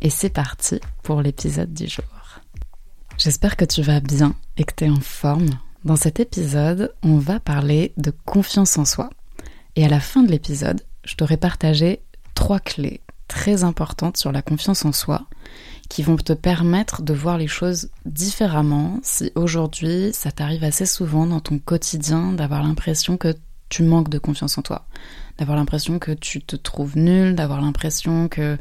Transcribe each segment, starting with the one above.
Et c'est parti pour l'épisode du jour. J'espère que tu vas bien et que tu es en forme. Dans cet épisode, on va parler de confiance en soi. Et à la fin de l'épisode, je t'aurai partagé trois clés très importantes sur la confiance en soi qui vont te permettre de voir les choses différemment si aujourd'hui ça t'arrive assez souvent dans ton quotidien d'avoir l'impression que tu manques de confiance en toi, d'avoir l'impression que tu te trouves nul, d'avoir l'impression que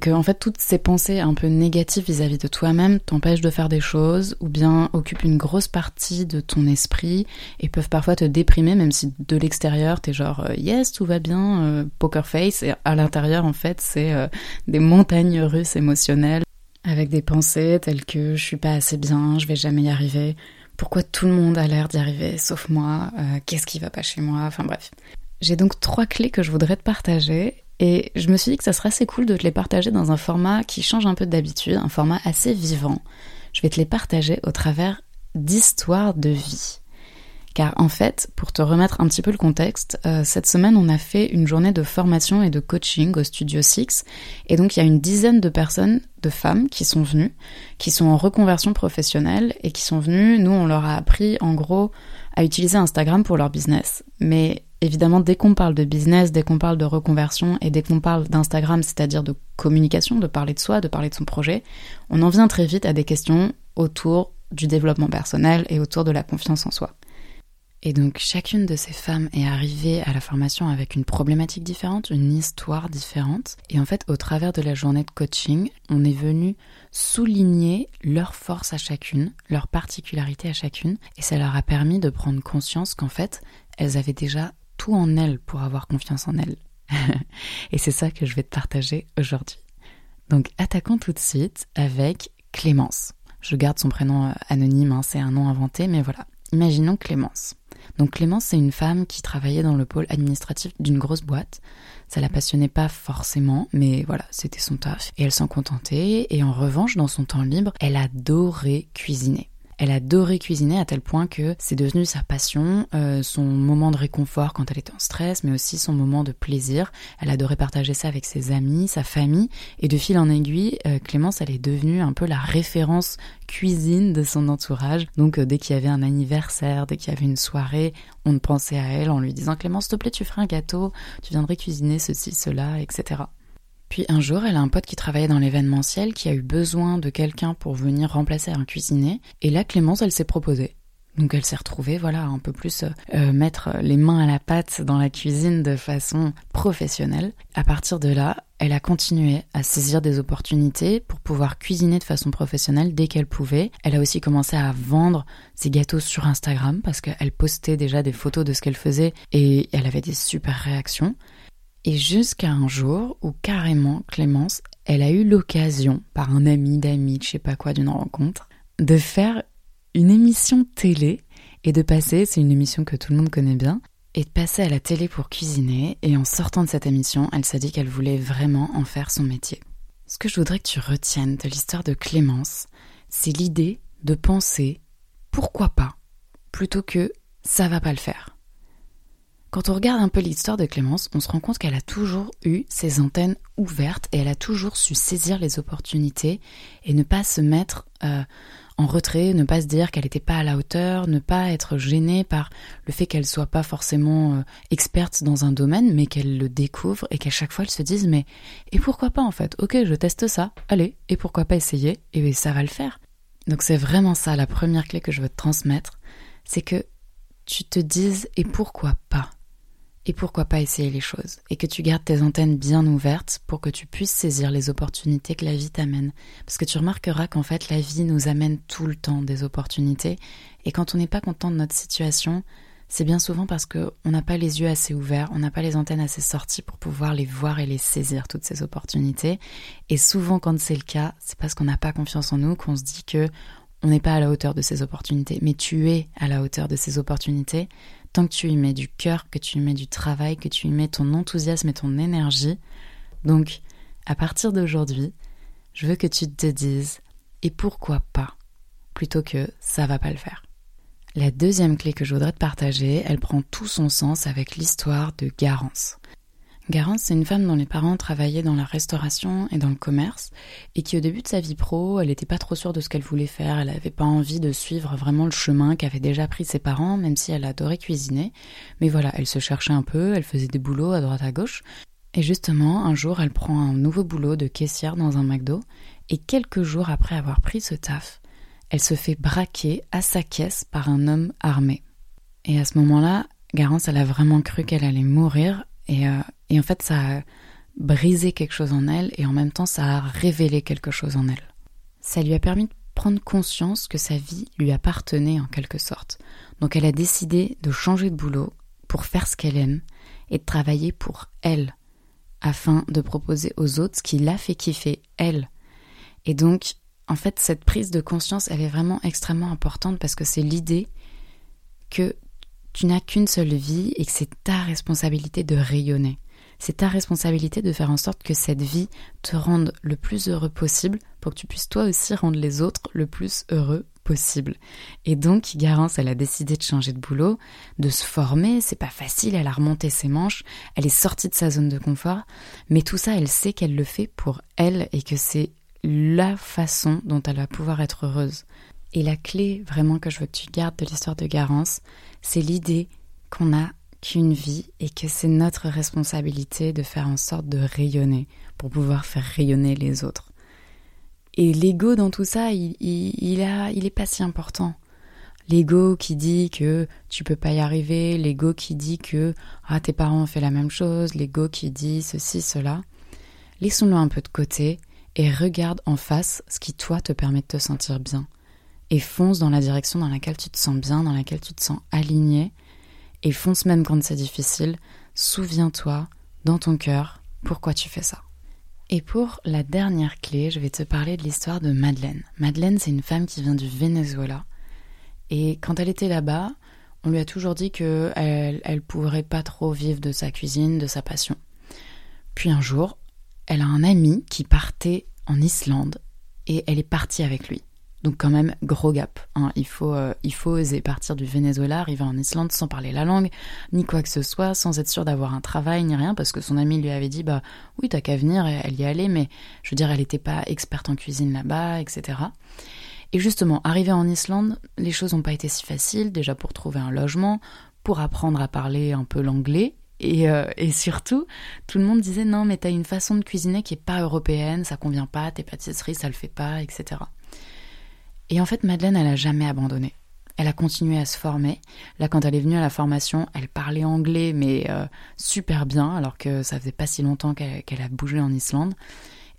que en fait toutes ces pensées un peu négatives vis-à-vis de toi-même t'empêchent de faire des choses ou bien occupent une grosse partie de ton esprit et peuvent parfois te déprimer même si de l'extérieur t'es genre euh, yes tout va bien euh, poker face et à l'intérieur en fait c'est euh, des montagnes russes émotionnelles avec des pensées telles que je suis pas assez bien, je vais jamais y arriver, pourquoi tout le monde a l'air d'y arriver sauf moi, qu'est-ce qui va pas chez moi, enfin bref. J'ai donc trois clés que je voudrais te partager et je me suis dit que ça serait assez cool de te les partager dans un format qui change un peu d'habitude, un format assez vivant. Je vais te les partager au travers d'histoires de vie. Car en fait, pour te remettre un petit peu le contexte, euh, cette semaine on a fait une journée de formation et de coaching au Studio Six. Et donc il y a une dizaine de personnes, de femmes qui sont venues, qui sont en reconversion professionnelle et qui sont venues. Nous on leur a appris en gros à utiliser Instagram pour leur business. Mais évidemment, dès qu'on parle de business, dès qu'on parle de reconversion et dès qu'on parle d'Instagram, c'est-à-dire de communication, de parler de soi, de parler de son projet, on en vient très vite à des questions autour du développement personnel et autour de la confiance en soi. Et donc chacune de ces femmes est arrivée à la formation avec une problématique différente, une histoire différente. Et en fait, au travers de la journée de coaching, on est venu souligner leurs forces à chacune, leurs particularités à chacune. Et ça leur a permis de prendre conscience qu'en fait, elles avaient déjà tout en elles pour avoir confiance en elles. et c'est ça que je vais te partager aujourd'hui. Donc attaquons tout de suite avec Clémence. Je garde son prénom euh, anonyme, hein, c'est un nom inventé, mais voilà. Imaginons Clémence. Donc Clémence, c'est une femme qui travaillait dans le pôle administratif d'une grosse boîte. Ça la passionnait pas forcément, mais voilà, c'était son taf. Et elle s'en contentait. Et en revanche, dans son temps libre, elle adorait cuisiner. Elle adorait cuisiner à tel point que c'est devenu sa passion, euh, son moment de réconfort quand elle était en stress, mais aussi son moment de plaisir. Elle adorait partager ça avec ses amis, sa famille, et de fil en aiguille, euh, Clémence, elle est devenue un peu la référence cuisine de son entourage. Donc euh, dès qu'il y avait un anniversaire, dès qu'il y avait une soirée, on pensait à elle en lui disant Clémence, s'il te plaît, tu ferais un gâteau, tu viendrais cuisiner ceci, cela, etc. Puis un jour, elle a un pote qui travaillait dans l'événementiel qui a eu besoin de quelqu'un pour venir remplacer un cuisinier. Et là, Clémence, elle s'est proposée. Donc elle s'est retrouvée, voilà, un peu plus euh, mettre les mains à la pâte dans la cuisine de façon professionnelle. À partir de là, elle a continué à saisir des opportunités pour pouvoir cuisiner de façon professionnelle dès qu'elle pouvait. Elle a aussi commencé à vendre ses gâteaux sur Instagram parce qu'elle postait déjà des photos de ce qu'elle faisait et elle avait des super réactions. Et jusqu'à un jour où carrément Clémence, elle a eu l'occasion, par un ami d'amis, je sais pas quoi, d'une rencontre, de faire une émission télé et de passer, c'est une émission que tout le monde connaît bien, et de passer à la télé pour cuisiner. Et en sortant de cette émission, elle s'est dit qu'elle voulait vraiment en faire son métier. Ce que je voudrais que tu retiennes de l'histoire de Clémence, c'est l'idée de penser pourquoi pas, plutôt que ça va pas le faire. Quand on regarde un peu l'histoire de Clémence, on se rend compte qu'elle a toujours eu ses antennes ouvertes et elle a toujours su saisir les opportunités et ne pas se mettre euh, en retrait, ne pas se dire qu'elle n'était pas à la hauteur, ne pas être gênée par le fait qu'elle soit pas forcément euh, experte dans un domaine, mais qu'elle le découvre et qu'à chaque fois elle se dise mais et pourquoi pas en fait? Ok, je teste ça, allez, et pourquoi pas essayer? Et ça va le faire. Donc c'est vraiment ça la première clé que je veux te transmettre, c'est que tu te dises et pourquoi pas? Et pourquoi pas essayer les choses, et que tu gardes tes antennes bien ouvertes pour que tu puisses saisir les opportunités que la vie t'amène. Parce que tu remarqueras qu'en fait la vie nous amène tout le temps des opportunités, et quand on n'est pas content de notre situation, c'est bien souvent parce qu'on n'a pas les yeux assez ouverts, on n'a pas les antennes assez sorties pour pouvoir les voir et les saisir, toutes ces opportunités. Et souvent, quand c'est le cas, c'est parce qu'on n'a pas confiance en nous qu'on se dit que on n'est pas à la hauteur de ces opportunités. Mais tu es à la hauteur de ces opportunités tant que tu y mets du cœur, que tu y mets du travail, que tu y mets ton enthousiasme et ton énergie. Donc, à partir d'aujourd'hui, je veux que tu te dises et pourquoi pas? plutôt que ça va pas le faire. La deuxième clé que je voudrais te partager, elle prend tout son sens avec l'histoire de Garance. Garance, c'est une femme dont les parents travaillaient dans la restauration et dans le commerce, et qui au début de sa vie pro, elle n'était pas trop sûre de ce qu'elle voulait faire, elle n'avait pas envie de suivre vraiment le chemin qu'avaient déjà pris ses parents, même si elle adorait cuisiner. Mais voilà, elle se cherchait un peu, elle faisait des boulots à droite à gauche, et justement, un jour, elle prend un nouveau boulot de caissière dans un McDo, et quelques jours après avoir pris ce taf, elle se fait braquer à sa caisse par un homme armé. Et à ce moment-là, Garance, elle a vraiment cru qu'elle allait mourir, et, euh, et en fait, ça a brisé quelque chose en elle, et en même temps, ça a révélé quelque chose en elle. Ça lui a permis de prendre conscience que sa vie lui appartenait en quelque sorte. Donc elle a décidé de changer de boulot pour faire ce qu'elle aime et de travailler pour elle, afin de proposer aux autres ce qui l'a fait kiffer elle. Et donc, en fait, cette prise de conscience, elle est vraiment extrêmement importante parce que c'est l'idée que tu n'as qu'une seule vie et que c'est ta responsabilité de rayonner. C'est ta responsabilité de faire en sorte que cette vie te rende le plus heureux possible pour que tu puisses toi aussi rendre les autres le plus heureux possible. Et donc, Garance, elle a décidé de changer de boulot, de se former, c'est pas facile, elle a remonté ses manches, elle est sortie de sa zone de confort, mais tout ça, elle sait qu'elle le fait pour elle et que c'est la façon dont elle va pouvoir être heureuse. Et la clé vraiment que je veux que tu gardes de l'histoire de Garance, c'est l'idée qu'on n'a qu'une vie et que c'est notre responsabilité de faire en sorte de rayonner pour pouvoir faire rayonner les autres. Et l'ego dans tout ça, il, il, a, il est pas si important. L'ego qui dit que tu peux pas y arriver, l'ego qui dit que ah, tes parents ont fait la même chose, l'ego qui dit ceci, cela. Laissons-le un peu de côté et regarde en face ce qui toi te permet de te sentir bien. Et fonce dans la direction dans laquelle tu te sens bien, dans laquelle tu te sens aligné. Et fonce même quand c'est difficile. Souviens-toi, dans ton cœur, pourquoi tu fais ça. Et pour la dernière clé, je vais te parler de l'histoire de Madeleine. Madeleine, c'est une femme qui vient du Venezuela. Et quand elle était là-bas, on lui a toujours dit qu'elle elle pourrait pas trop vivre de sa cuisine, de sa passion. Puis un jour, elle a un ami qui partait en Islande et elle est partie avec lui. Donc quand même gros gap. Hein. Il faut euh, il faut oser partir du Venezuela, arriver en Islande sans parler la langue, ni quoi que ce soit, sans être sûr d'avoir un travail ni rien, parce que son ami lui avait dit bah oui t'as qu'à venir, elle y allait, mais je veux dire elle n'était pas experte en cuisine là-bas, etc. Et justement, arriver en Islande, les choses n'ont pas été si faciles, déjà pour trouver un logement, pour apprendre à parler un peu l'anglais, euh, et, surtout, tout le monde disait non, mais t'as une façon de cuisiner qui est pas européenne, ça convient pas, tes pâtisseries, ça le fait pas, etc. Et en fait, Madeleine, elle a jamais abandonné. Elle a continué à se former. Là, quand elle est venue à la formation, elle parlait anglais, mais euh, super bien, alors que ça faisait pas si longtemps qu'elle a bougé en Islande.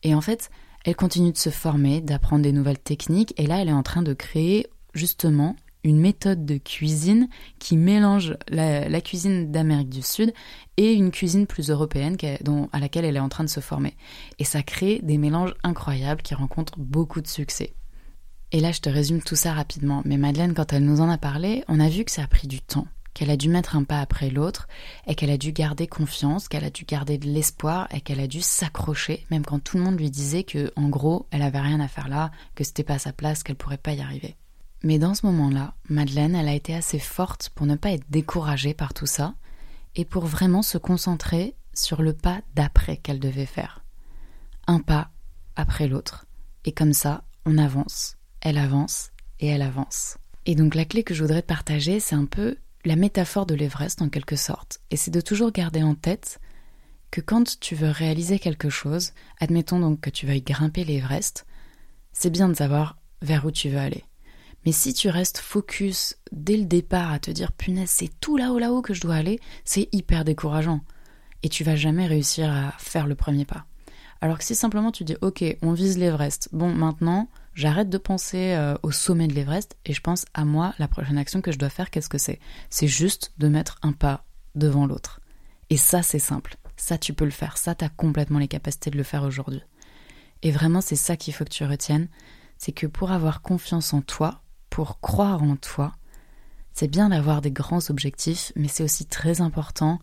Et en fait, elle continue de se former, d'apprendre des nouvelles techniques, et là, elle est en train de créer justement une méthode de cuisine qui mélange la, cuisine d'Amérique du Sud et une cuisine plus européenne à laquelle elle est en train de se former. Et ça crée des mélanges incroyables qui rencontrent beaucoup de succès. Et là, je te résume tout ça rapidement. Mais Madeleine, quand elle nous en a parlé, on a vu que ça a pris du temps, qu'elle a dû mettre un pas après l'autre, et qu'elle a dû garder confiance, qu'elle a dû garder de l'espoir, et qu'elle a dû s'accrocher, même quand tout le monde lui disait que, en gros, elle avait rien à faire là, que c'était pas sa place, qu'elle pourrait pas y arriver. Mais dans ce moment-là, Madeleine, elle a été assez forte pour ne pas être découragée par tout ça et pour vraiment se concentrer sur le pas d'après qu'elle devait faire. Un pas après l'autre. Et comme ça, on avance, elle avance et elle avance. Et donc la clé que je voudrais partager, c'est un peu la métaphore de l'Everest en quelque sorte. Et c'est de toujours garder en tête que quand tu veux réaliser quelque chose, admettons donc que tu veuilles grimper l'Everest, c'est bien de savoir vers où tu veux aller. Mais si tu restes focus dès le départ à te dire punaise, c'est tout là-haut là-haut que je dois aller, c'est hyper décourageant. Et tu vas jamais réussir à faire le premier pas. Alors que si simplement tu dis ok, on vise l'Everest, bon maintenant, j'arrête de penser euh, au sommet de l'Everest et je pense à moi, la prochaine action que je dois faire, qu'est-ce que c'est? C'est juste de mettre un pas devant l'autre. Et ça, c'est simple. Ça, tu peux le faire. Ça, tu as complètement les capacités de le faire aujourd'hui. Et vraiment, c'est ça qu'il faut que tu retiennes. C'est que pour avoir confiance en toi, pour croire en toi, c'est bien d'avoir des grands objectifs, mais c'est aussi très important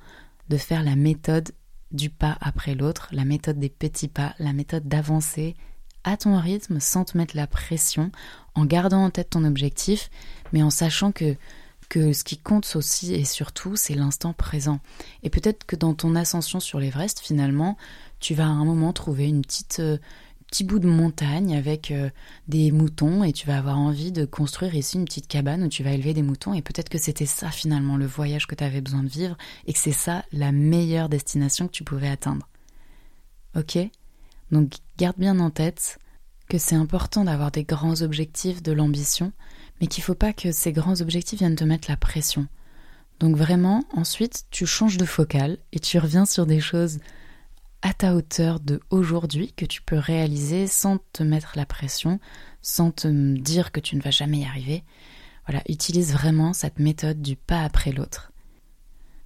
de faire la méthode du pas après l'autre, la méthode des petits pas, la méthode d'avancer à ton rythme sans te mettre la pression, en gardant en tête ton objectif, mais en sachant que, que ce qui compte aussi et surtout, c'est l'instant présent. Et peut-être que dans ton ascension sur l'Everest, finalement, tu vas à un moment trouver une petite, euh, petit bout de montagne avec euh, des moutons et tu vas avoir envie de construire ici une petite cabane où tu vas élever des moutons et peut-être que c'était ça finalement le voyage que tu avais besoin de vivre et que c'est ça la meilleure destination que tu pouvais atteindre. Ok? Donc garde bien en tête que c'est important d'avoir des grands objectifs, de l'ambition, mais qu'il ne faut pas que ces grands objectifs viennent te mettre la pression. Donc vraiment, ensuite, tu changes de focale et tu reviens sur des choses à ta hauteur de aujourd'hui que tu peux réaliser sans te mettre la pression, sans te dire que tu ne vas jamais y arriver. Voilà, utilise vraiment cette méthode du pas après l'autre.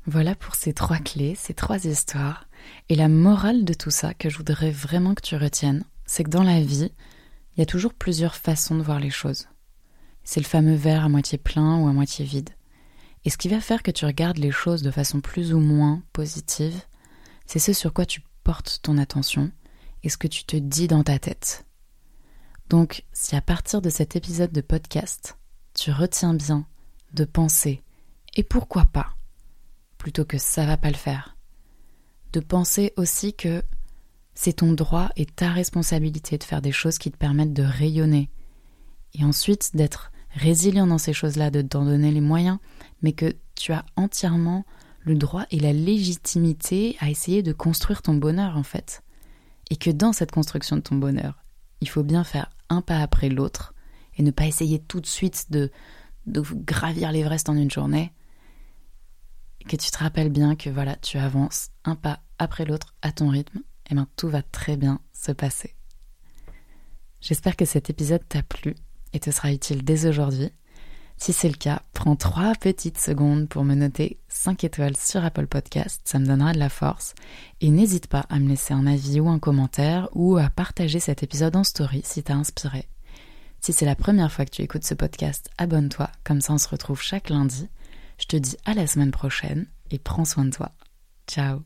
Voilà pour ces trois clés, ces trois histoires. Et la morale de tout ça que je voudrais vraiment que tu retiennes, c'est que dans la vie, il y a toujours plusieurs façons de voir les choses. C'est le fameux verre à moitié plein ou à moitié vide. Et ce qui va faire que tu regardes les choses de façon plus ou moins positive, c'est ce sur quoi tu porte ton attention et ce que tu te dis dans ta tête. Donc, si à partir de cet épisode de podcast, tu retiens bien de penser et pourquoi pas, plutôt que ça va pas le faire, de penser aussi que c'est ton droit et ta responsabilité de faire des choses qui te permettent de rayonner, et ensuite d'être résilient dans ces choses-là, de t'en donner les moyens, mais que tu as entièrement le droit et la légitimité à essayer de construire ton bonheur en fait. Et que dans cette construction de ton bonheur, il faut bien faire un pas après l'autre et ne pas essayer tout de suite de, gravir l'Everest en une journée. Que tu te rappelles bien que voilà, tu avances un pas après l'autre à ton rythme et bien tout va très bien se passer. J'espère que cet épisode t'a plu et te sera utile dès aujourd'hui. Si c'est le cas, prends trois petites secondes pour me noter 5 étoiles sur Apple Podcast, ça me donnera de la force. Et n'hésite pas à me laisser un avis ou un commentaire ou à partager cet épisode en story si t'as inspiré. Si c'est la première fois que tu écoutes ce podcast, abonne-toi, comme ça on se retrouve chaque lundi. Je te dis à la semaine prochaine et prends soin de toi. Ciao